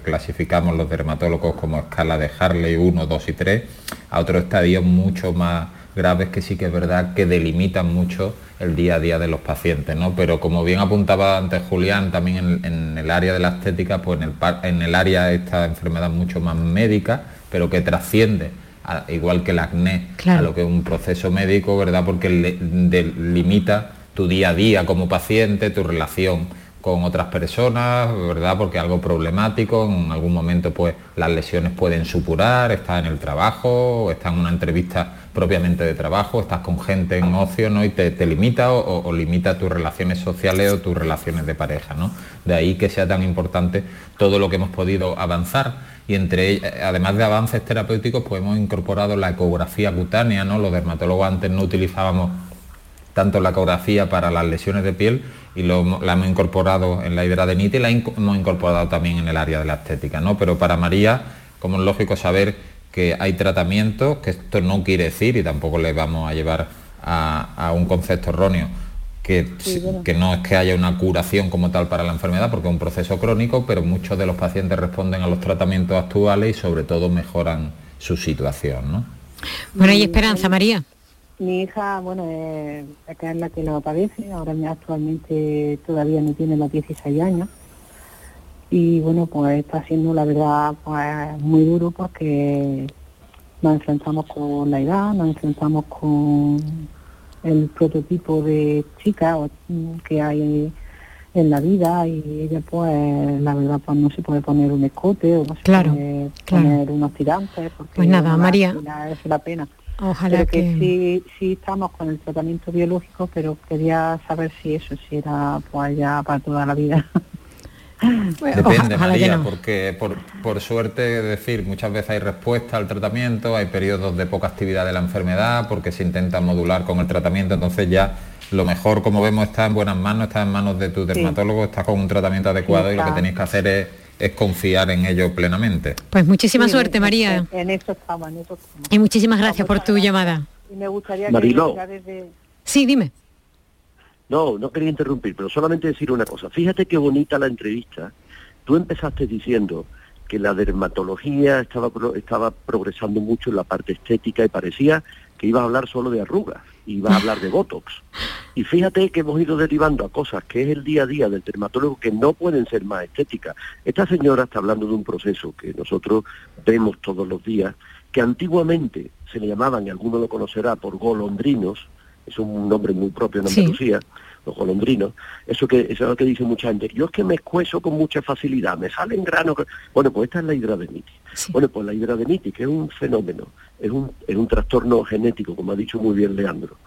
clasificamos los dermatólogos como escala de Harley 1, 2 y 3, a otros estadios mucho más graves que sí que es verdad que delimitan mucho el día a día de los pacientes, ¿no? Pero como bien apuntaba antes Julián, también en, el área de la estética, pues en el, en el área de esta enfermedad mucho más médica, pero que trasciende igual que el acné, a lo que es un proceso médico, ¿verdad? Porque limita tu día a día como paciente, tu relación con otras personas, ¿verdad? Porque algo problemático, en algún momento pues las lesiones pueden supurar, estás en el trabajo, estás en una entrevista propiamente de trabajo, estás con gente en ocio, ¿no? Y te, limita o, limita tus relaciones sociales o tus relaciones de pareja, ¿no? De ahí que sea tan importante todo lo que hemos podido avanzar y entre además de avances terapéuticos, pues hemos incorporado la ecografía cutánea, ¿no? Los dermatólogos antes no utilizábamos tanto la ecografía para las lesiones de piel y lo, la hemos incorporado en la hidradenitis y la hemos incorporado también en el área de la estética, ¿no? Pero para María, como es lógico saber que hay tratamientos, que esto no quiere decir y tampoco le vamos a llevar a un concepto erróneo, que, no es que haya una curación como tal para la enfermedad, porque es un proceso crónico, pero muchos de los pacientes responden a los tratamientos actuales y sobre todo mejoran su situación. ¿no? Bueno, ¿y esperanza, María? Mi hija, bueno, es la que lo padece, ahora actualmente todavía no tiene los 16 años. Y bueno, pues está siendo la verdad pues muy duro porque nos enfrentamos con la edad, nos enfrentamos con el prototipo de chica que hay en la vida y ella pues la verdad pues no se puede poner un escote o no se puede poner unos tirantes porque pues nada María. es la pena. Ojalá que, sí sí estamos con el tratamiento biológico pero quería saber si eso si era pues ya para toda la vida <laughs> Depende, María, porque por, suerte, decir, muchas veces hay respuesta al tratamiento, hay periodos de poca actividad de la enfermedad, porque se intenta modular con el tratamiento, entonces ya lo mejor, como vemos, está en buenas manos, está en manos de tu dermatólogo, está con un tratamiento adecuado y lo que tenéis que hacer es, confiar en ello plenamente. Pues muchísima suerte, María. En esto estamos, Y muchísimas gracias por tu llamada. Y me gustaría que Sí, dime. No, no quería interrumpir, pero solamente decir una cosa. Fíjate qué bonita la entrevista. Tú empezaste diciendo que la dermatología estaba, estaba progresando mucho en la parte estética y parecía que iba a hablar solo de arrugas, iba a hablar de Botox. Y fíjate que hemos ido derivando a cosas que es el día a día del dermatólogo que no pueden ser más estéticas. Esta señora está hablando de un proceso que nosotros vemos todos los días, que antiguamente se le llamaban, y alguno lo conocerá, por golondrinos, es un nombre muy propio en Andalucía, los golondrinos, eso que eso es lo que dice mucha gente, yo es que me escueso con mucha facilidad, me salen granos, bueno, pues esta es la hidradenitis. Bueno, pues la hidradenitis, que es un fenómeno, es un, es un trastorno genético, como ha dicho muy bien Leandro,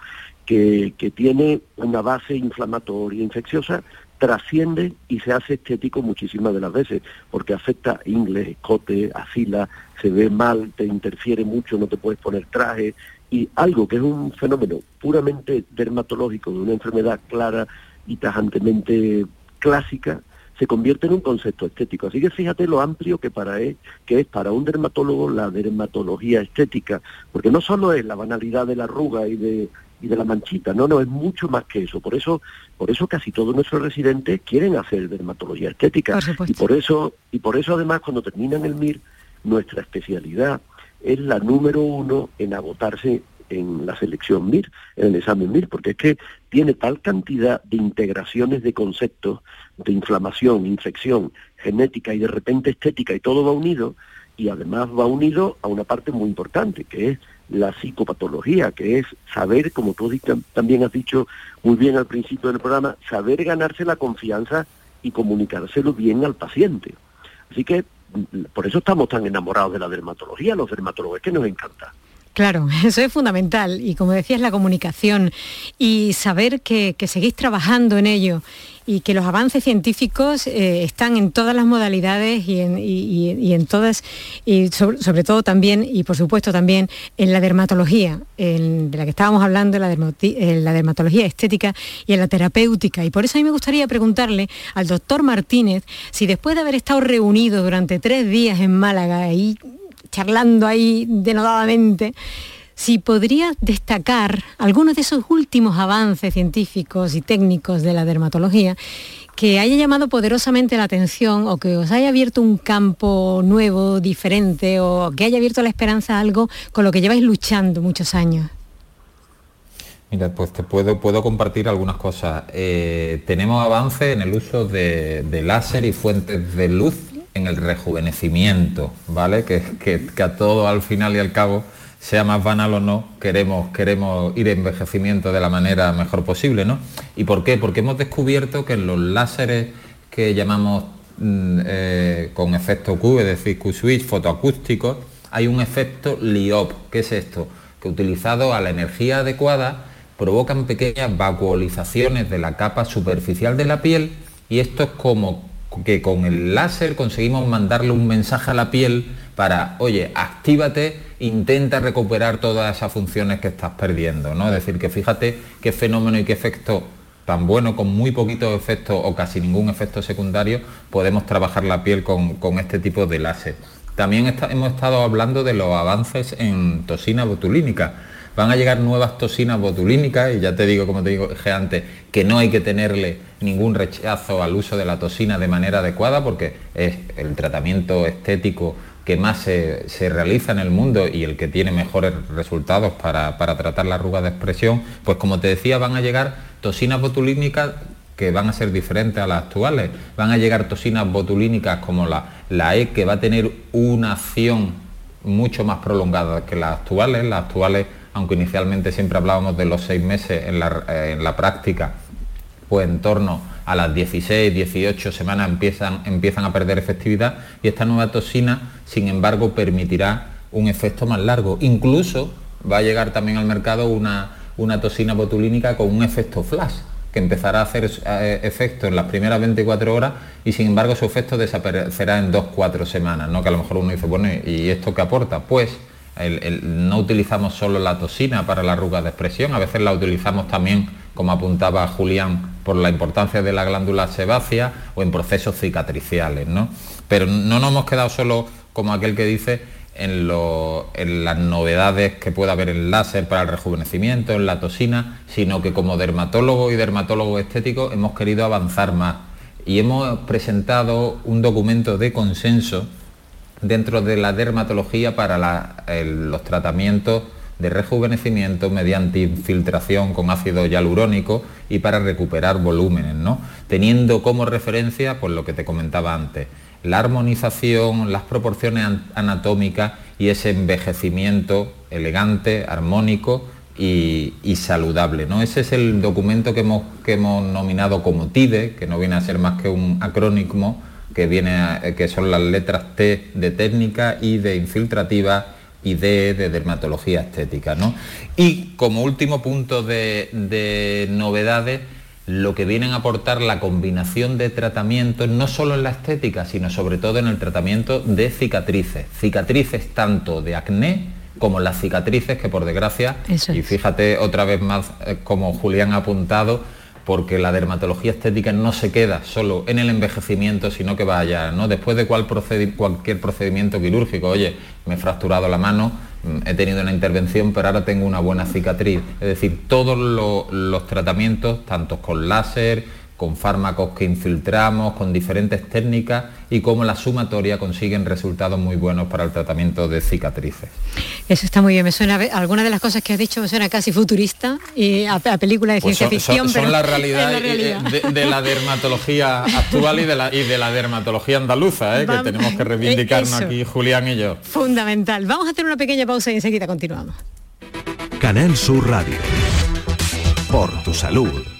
que, que tiene una base inflamatoria, infecciosa, trasciende y se hace estético muchísimas de las veces, porque afecta inglés, escote, asila, se ve mal, te interfiere mucho, no te puedes poner traje, y algo que es un fenómeno puramente dermatológico de una enfermedad clara y tajantemente clásica, se convierte en un concepto estético. Así que fíjate lo amplio que, para es, que es para un dermatólogo la dermatología estética, porque no solo es la banalidad de la arruga y de, y de la manchita, no, no, es mucho más que eso. Por eso, por eso casi todos nuestros residentes quieren hacer dermatología estética. y por eso, y por eso además cuando terminan el MIR, nuestra especialidad es la número uno en agotarse en la selección MIR, en el examen MIR, porque es que tiene tal cantidad de integraciones de conceptos de inflamación, infección, genética y de repente estética y todo va unido, y además va unido a una parte muy importante, que es la psicopatología, que es saber, como tú también has dicho muy bien al principio del programa, saber ganarse la confianza y comunicárselo bien al paciente. Así que por eso estamos tan enamorados de la dermatología, los dermatólogos, que nos encanta. Claro, <laughs> eso es fundamental y como decías la comunicación y saber que, seguís trabajando en ello y que los avances científicos eh, están en todas las modalidades y en, todas, y sobre, todo también y por supuesto también en la dermatología, de la que estábamos hablando, la, en la dermatología estética y en la terapéutica. Y por eso a mí me gustaría preguntarle al doctor Martínez si después de haber estado reunido durante tres días en Málaga y charlando ahí denodadamente, si podría destacar algunos de esos últimos avances científicos y técnicos de la dermatología que haya llamado poderosamente la atención o que os haya abierto un campo nuevo, diferente o que haya abierto la esperanza a algo con lo que lleváis luchando muchos años? Mira, pues te puedo, puedo compartir algunas cosas. Eh, tenemos avances en el uso de, láser y fuentes de luz en el rejuvenecimiento, ¿vale? Que, que, a todo al final y al cabo, sea más banal o no, queremos, queremos ir envejecimiento de la manera mejor posible, ¿no? ¿Y por qué? Porque hemos descubierto que en los láseres que llamamos mm, eh, con efecto Q, es decir, Q-switch fotoacústicos, hay un efecto LIOP. ¿Qué es esto? Que utilizado a la energía adecuada, provocan pequeñas vacuolizaciones de la capa superficial de la piel y esto es como que con el láser conseguimos mandarle un mensaje a la piel para, oye, actívate, intenta recuperar todas esas funciones que estás perdiendo, ¿no? Es decir, que fíjate qué fenómeno y qué efecto tan bueno, con muy poquitos efectos o casi ningún efecto secundario, podemos trabajar la piel con, este tipo de láser. También hemos estado hablando de los avances en toxina botulínica van a llegar nuevas toxinas botulínicas y ya te digo, como te digo antes, que no hay que tenerle ningún rechazo al uso de la toxina de manera adecuada porque es el tratamiento estético que más se, realiza en el mundo y el que tiene mejores resultados para, tratar la arruga de expresión, pues como te decía, van a llegar toxinas botulínicas que van a ser diferentes a las actuales. Van a llegar toxinas botulínicas como la, la E, que va a tener una acción mucho más prolongada que las actuales. Las actuales aunque inicialmente siempre hablábamos de los seis meses en la, práctica, pues en torno a las 16, 18 semanas empiezan, empiezan a perder efectividad y esta nueva toxina, sin embargo, permitirá un efecto más largo. Incluso va a llegar también al mercado una, una toxina botulínica con un efecto flash, que empezará a hacer eh, efecto en las primeras 24 horas y sin embargo su efecto desaparecerá en 2-4 semanas, ¿no? que a lo mejor uno dice, bueno, ¿y esto qué aporta? Pues no utilizamos solo la toxina para la arruga de expresión, a veces la utilizamos también, como apuntaba Julián, por la importancia de la glándula sebácea o en procesos cicatriciales. ¿no? Pero no nos hemos quedado solo como aquel que dice en, las novedades que pueda haber en láser para el rejuvenecimiento, en la toxina, sino que como dermatólogo y dermatólogo estético hemos querido avanzar más y hemos presentado un documento de consenso dentro de la dermatología para los tratamientos de rejuvenecimiento mediante infiltración con ácido hialurónico y para recuperar volúmenes, ¿no? teniendo como referencia pues, lo que te comentaba antes, la armonización, las proporciones anatómicas y ese envejecimiento elegante, armónico y, saludable. ¿no? Ese es el documento que hemos, que hemos nominado como TIDE, que no viene a ser más que un acrónimo que, viene que son las letras T de técnica y de infiltrativa y D de dermatología estética. ¿no? Y como último punto de, novedades, lo que vienen a aportar la combinación de tratamientos, no solo en la estética, sino sobre todo en el tratamiento de cicatrices. Cicatrices tanto de acné como las cicatrices que por desgracia, y fíjate otra vez más eh, como Julián ha apuntado, porque la dermatología estética no se queda solo en el envejecimiento, sino que vaya, ¿no? Después de cualquier procedimiento quirúrgico, oye, me he fracturado la mano, mm, he tenido una intervención, pero ahora tengo una buena cicatriz. Es decir, todos los tratamientos, tanto con láser, con fármacos que infiltramos, con diferentes técnicas y cómo la sumatoria consiguen resultados muy buenos para el tratamiento de cicatrices. Eso está muy bien, me suena, algunas de las cosas que has dicho me suena casi futurista y a, película de pues ciencia ficción. Son, pero la <laughs> realidad, De, la dermatología actual y de la, y de la dermatología andaluza, ¿eh? que tenemos que reivindicarnos aquí Julián y yo. Fundamental. Vamos a hacer una pequeña pausa y enseguida continuamos. Canal Sur Radio. Por tu salud.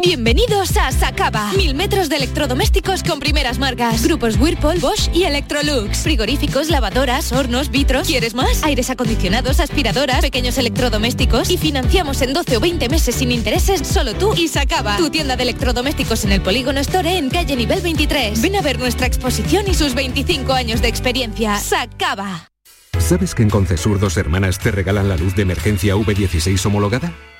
Bienvenidos a Sacaba. Mil metros de electrodomésticos con primeras marcas. Grupos Whirlpool, Bosch y Electrolux. Frigoríficos, lavadoras, hornos, vitros. ¿Quieres más? Aires acondicionados, aspiradoras, pequeños electrodomésticos. Y financiamos en 12 o 20 meses sin intereses solo tú y Sacaba. Tu tienda de electrodomésticos en el Polígono Store en calle nivel 23. Ven a ver nuestra exposición y sus 25 años de experiencia. Sacaba. ¿Sabes que en Concesur dos hermanas te regalan la luz de emergencia V16 homologada?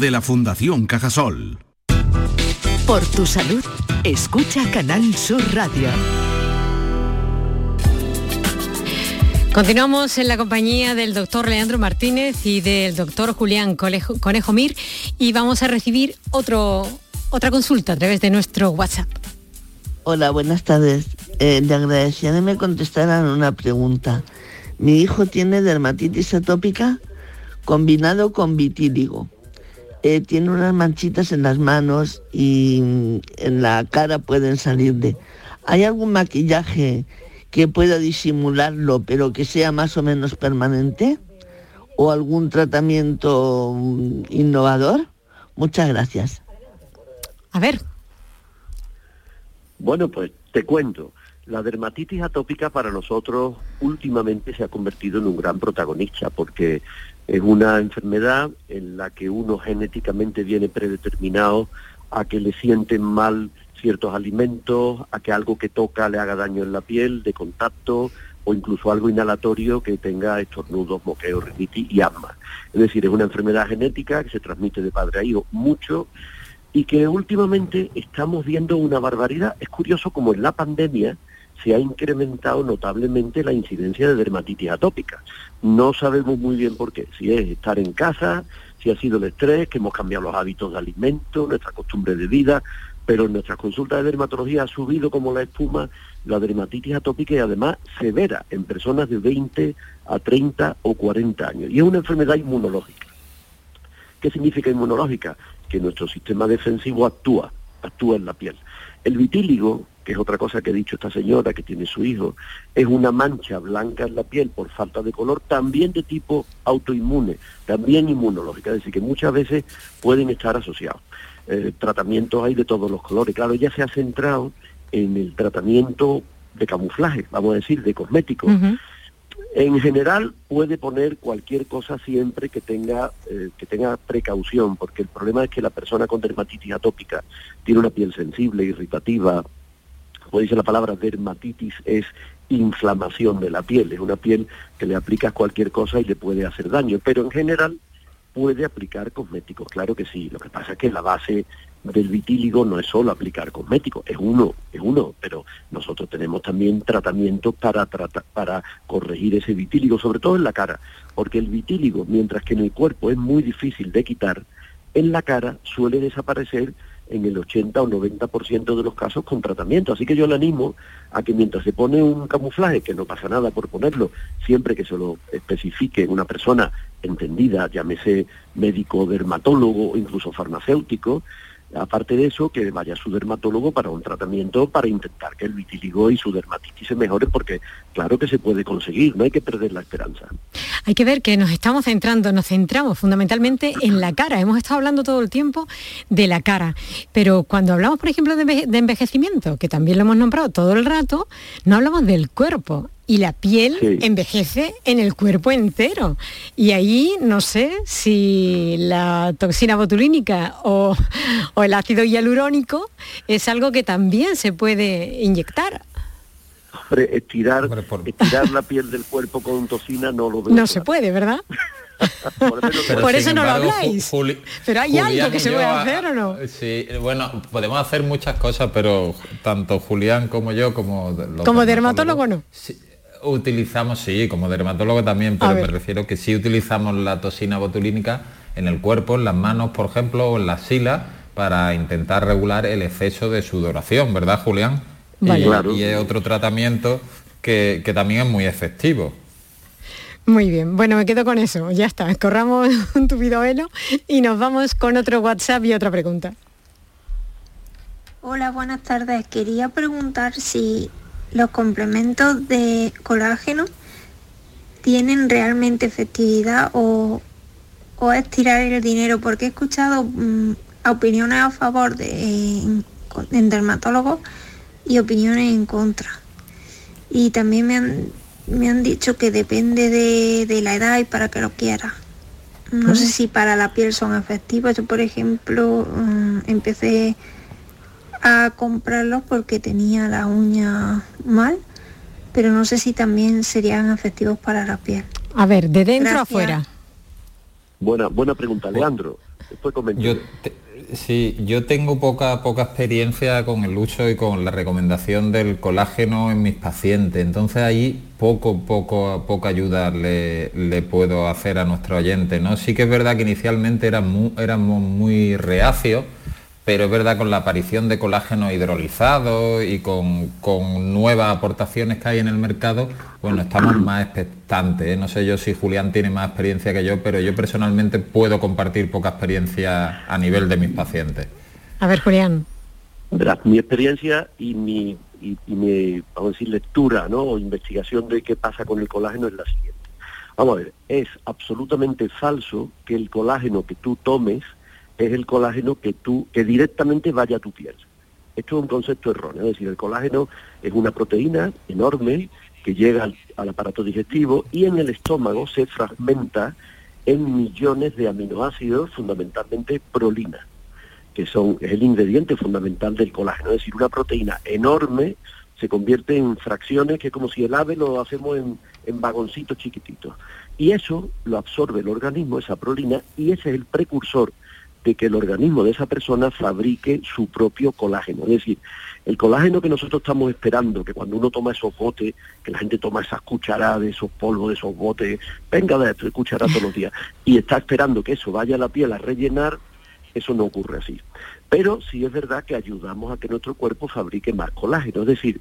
de la Fundación Cajasol. Por tu salud, escucha Canal Sur Radio. Continuamos en la compañía del doctor Leandro Martínez y del doctor Julián Conejo, Mir y vamos a recibir otro, otra consulta a través de nuestro WhatsApp. Hola, buenas tardes. Eh, le agradecería que me contestaran una pregunta. Mi hijo tiene dermatitis atópica combinado con vitíligo. Eh, tiene unas manchitas en las manos y en la cara pueden salir de. ¿Hay algún maquillaje que pueda disimularlo, pero que sea más o menos permanente? ¿O algún tratamiento mm, innovador? Muchas gracias. A ver. Bueno, pues te cuento. La dermatitis atópica para nosotros últimamente se ha convertido en un gran protagonista porque es una enfermedad en la que uno genéticamente viene predeterminado a que le sienten mal ciertos alimentos, a que algo que toca le haga daño en la piel, de contacto, o incluso algo inhalatorio que tenga estornudos, moqueos, rinitis y asma. Es decir, es una enfermedad genética que se transmite de padre a hijo mucho y que últimamente estamos viendo una barbaridad. Es curioso como en la pandemia se ha incrementado notablemente la incidencia de dermatitis atópica. No sabemos muy bien por qué, si es estar en casa, si ha sido el estrés, que hemos cambiado los hábitos de alimento, nuestra costumbre de vida, pero en nuestras consultas de dermatología ha subido como la espuma la dermatitis atópica y además severa en personas de 20 a 30 o 40 años. Y es una enfermedad inmunológica. ¿Qué significa inmunológica? Que nuestro sistema defensivo actúa, actúa en la piel. El vitíligo, que es otra cosa que ha dicho esta señora que tiene su hijo, es una mancha blanca en la piel por falta de color, también de tipo autoinmune, también inmunológica, es decir, que muchas veces pueden estar asociados. Eh, tratamientos hay de todos los colores. Claro, ella se ha centrado en el tratamiento de camuflaje, vamos a decir, de cosméticos. En general puede poner cualquier cosa siempre que tenga, eh, que tenga precaución, porque el problema es que la persona con dermatitis atópica tiene una piel sensible, irritativa, como dice la palabra dermatitis, es inflamación de la piel, es una piel que le aplicas cualquier cosa y le puede hacer daño, pero en general puede aplicar cosméticos, claro que sí, lo que pasa es que la base del vitíligo no es solo aplicar cosméticos, es uno, es uno, pero nosotros tenemos también tratamientos para, para corregir ese vitíligo, sobre todo en la cara, porque el vitíligo, mientras que en el cuerpo es muy difícil de quitar, en la cara suele desaparecer en el 80 o 90% de los casos con tratamiento. Así que yo le animo a que mientras se pone un camuflaje, que no pasa nada por ponerlo, siempre que se lo especifique una persona entendida, llámese médico, dermatólogo o incluso farmacéutico, Aparte de eso, que vaya a su dermatólogo para un tratamiento para intentar que el vitíligo y su dermatitis se mejoren, porque claro que se puede conseguir, no hay que perder la esperanza. Hay que ver que nos estamos centrando, nos centramos fundamentalmente en la cara. Hemos estado hablando todo el tiempo de la cara, pero cuando hablamos, por ejemplo, de envejecimiento, que también lo hemos nombrado todo el rato, no hablamos del cuerpo y la piel envejece en el cuerpo entero. Y ahí no sé si la toxina botulínica o, el ácido hialurónico es algo que también se puede inyectar. Hombre, estirar, la piel del cuerpo con toxina no lo veo. No se puede, ¿verdad? <laughs> por, eso no lo habláis. pero hay algo que se puede hacer o no. Sí, bueno, podemos hacer muchas cosas, pero tanto Julián como yo, como como dermatólogo no. Utilizamos, sí, como dermatólogo también, pero me refiero que sí utilizamos la toxina botulínica en el cuerpo, en las manos, por ejemplo, o en las silas, para intentar regular el exceso de sudoración, ¿verdad, Julián? Y, es otro tratamiento que, también es muy efectivo. Muy bien, bueno, me quedo con eso, ya está, corramos <laughs> un tupido velo y nos vamos con otro WhatsApp y otra pregunta. Hola, buenas tardes. Quería preguntar si los complementos de colágeno tienen realmente efectividad o, es tirar el dinero, porque he escuchado mm, opiniones a favor de, en, dermatólogos y opiniones en contra. Y también me han, me han dicho que depende de, la edad y para que lo quiera. No sé si para la piel son efectivos. Yo, por ejemplo, mm, empecé a comprarlos porque tenía la uña mal, pero no sé si también serían efectivos para la piel. A ver, de dentro a afuera. Buena, buena pregunta, Leandro. yo sí, yo tengo poca, poca experiencia con el uso y con la recomendación del colágeno en mis pacientes, entonces ahí poco, poco, poca ayuda le, le puedo hacer a nuestro oyente. ¿no? Sí que es verdad que inicialmente éramos muy reacios pero es verdad con la aparición de colágeno hidrolizado y con, nuevas aportaciones que hay en el mercado, bueno, estamos <clears throat> más expectantes. ¿eh? No sé yo si Julián tiene más experiencia que yo, pero yo personalmente puedo compartir poca experiencia a nivel de mis pacientes. A ver, Julián. mi experiencia y mi, y, mi, vamos a decir, lectura ¿no? o investigación de qué pasa con el colágeno es la siguiente. Vamos a ver, es absolutamente falso que el colágeno que tú tomes es el colágeno que tú, que directamente vaya a tu piel. Esto es un concepto erróneo, es decir, el colágeno es una proteína enorme que llega al, aparato digestivo y en el estómago se fragmenta en millones de aminoácidos, fundamentalmente prolina, que son, es el ingrediente fundamental del colágeno, es decir, una proteína enorme se convierte en fracciones que como si el ave lo hacemos en, en vagoncitos chiquititos. Y eso lo absorbe el organismo, esa prolina, y ese es el precursor de que el organismo de esa persona fabrique su propio colágeno. Es decir, el colágeno que nosotros estamos esperando, que cuando uno toma esos botes, que la gente toma esas cucharadas, esos polvos, de esos botes, venga de esto, cucharadas todos los días, y está esperando que eso vaya a la piel a rellenar, eso no ocurre así. Pero sí es verdad que ayudamos a que nuestro cuerpo fabrique más colágeno. Es decir,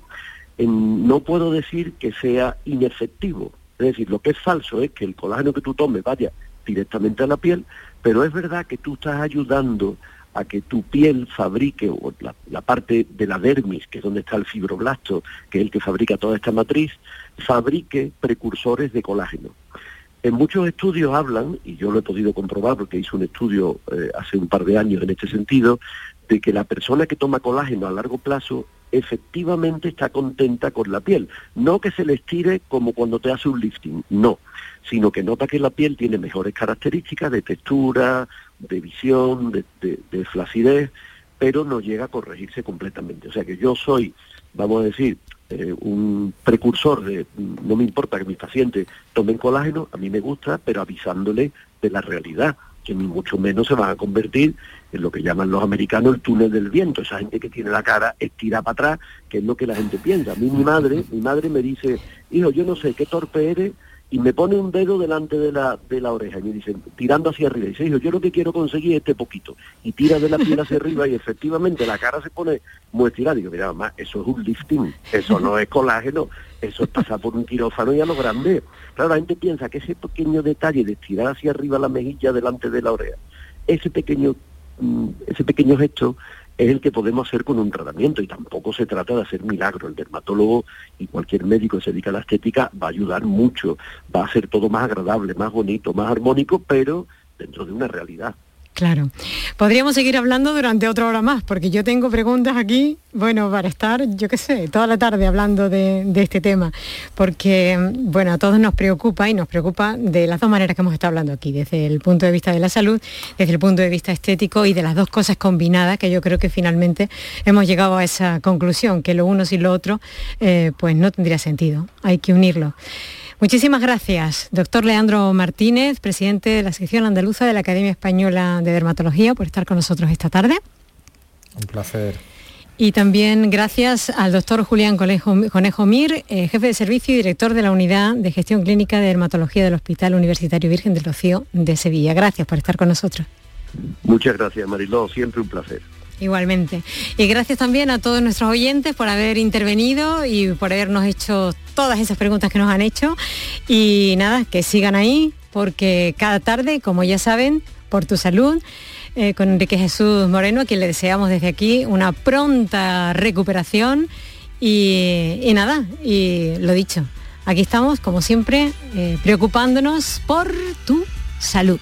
no puedo decir que sea inefectivo. Es decir, lo que es falso es que el colágeno que tú tomes vaya directamente a la piel, pero es verdad que tú estás ayudando a que tu piel fabrique, o la, parte de la dermis, que es donde está el fibroblasto, que es el que fabrica toda esta matriz, fabrique precursores de colágeno. En muchos estudios hablan, y yo lo he podido comprobar porque hice un estudio eh, hace un par de años en este sentido, de que la persona que toma colágeno a largo plazo efectivamente está contenta con la piel. No que se le estire como cuando te hace un lifting, no, sino que nota que la piel tiene mejores características de textura, de visión, de, flacidez, pero no llega a corregirse completamente. O sea que yo soy, vamos a decir, eh, un precursor de, no me importa que mis pacientes tomen colágeno, a mí me gusta, pero avisándole de la realidad que ni mucho menos se van a convertir en lo que llaman los americanos el túnel del viento, esa gente que tiene la cara estirada para atrás, que es lo que la gente piensa. A mí mi madre, mi madre me dice, hijo, yo no sé qué torpe eres, y me pone un dedo delante de la, de la oreja y me dice, tirando hacia arriba, y dice, hijo, yo lo que quiero conseguir es este poquito, y tira de la piel hacia arriba y efectivamente la cara se pone muy estirada. Digo, mira, mamá, eso es un lifting, eso no es colágeno, eso es pasar por un quirófano y a lo grande. Claro, la gente piensa que ese pequeño detalle de estirar hacia arriba la mejilla delante de la oreja, ese pequeño mm, ese pequeño gesto es el que podemos hacer con un tratamiento y tampoco se trata de hacer milagro. El dermatólogo y cualquier médico que se dedica a la estética va a ayudar mucho, va a hacer todo más agradable, más bonito, más armónico, pero dentro de una realidad. Claro. Podríamos seguir hablando durante otra hora más, porque yo tengo preguntas aquí, bueno, para estar, yo qué sé, toda la tarde hablando de, este tema, porque, bueno, a todos nos preocupa y nos preocupa de las dos maneras que hemos estado hablando aquí, desde el punto de vista de la salud, desde el punto de vista estético y de las dos cosas combinadas, que yo creo que finalmente hemos llegado a esa conclusión, que lo uno sin lo otro, eh, pues no tendría sentido, hay que unirlo. Muchísimas gracias, doctor Leandro Martínez, presidente de la sección andaluza de la Academia Española de Dermatología, por estar con nosotros esta tarde. Un placer. Y también gracias al doctor Julián Conejo, Mir, eh, jefe de servicio y director de la Unidad de Gestión Clínica de Dermatología del Hospital Universitario Virgen del Rocío de Sevilla. Gracias por estar con nosotros. Muchas gracias, Mariló. Siempre un placer. Igualmente. Y gracias también a todos nuestros oyentes por haber intervenido y por habernos hecho todas esas preguntas que nos han hecho. Y nada, que sigan ahí, porque cada tarde, como ya saben, por tu salud, eh, con Enrique Jesús Moreno, a quien le deseamos desde aquí una pronta recuperación. Y, nada, y lo dicho, aquí estamos, como siempre, eh, preocupándonos por tu salud.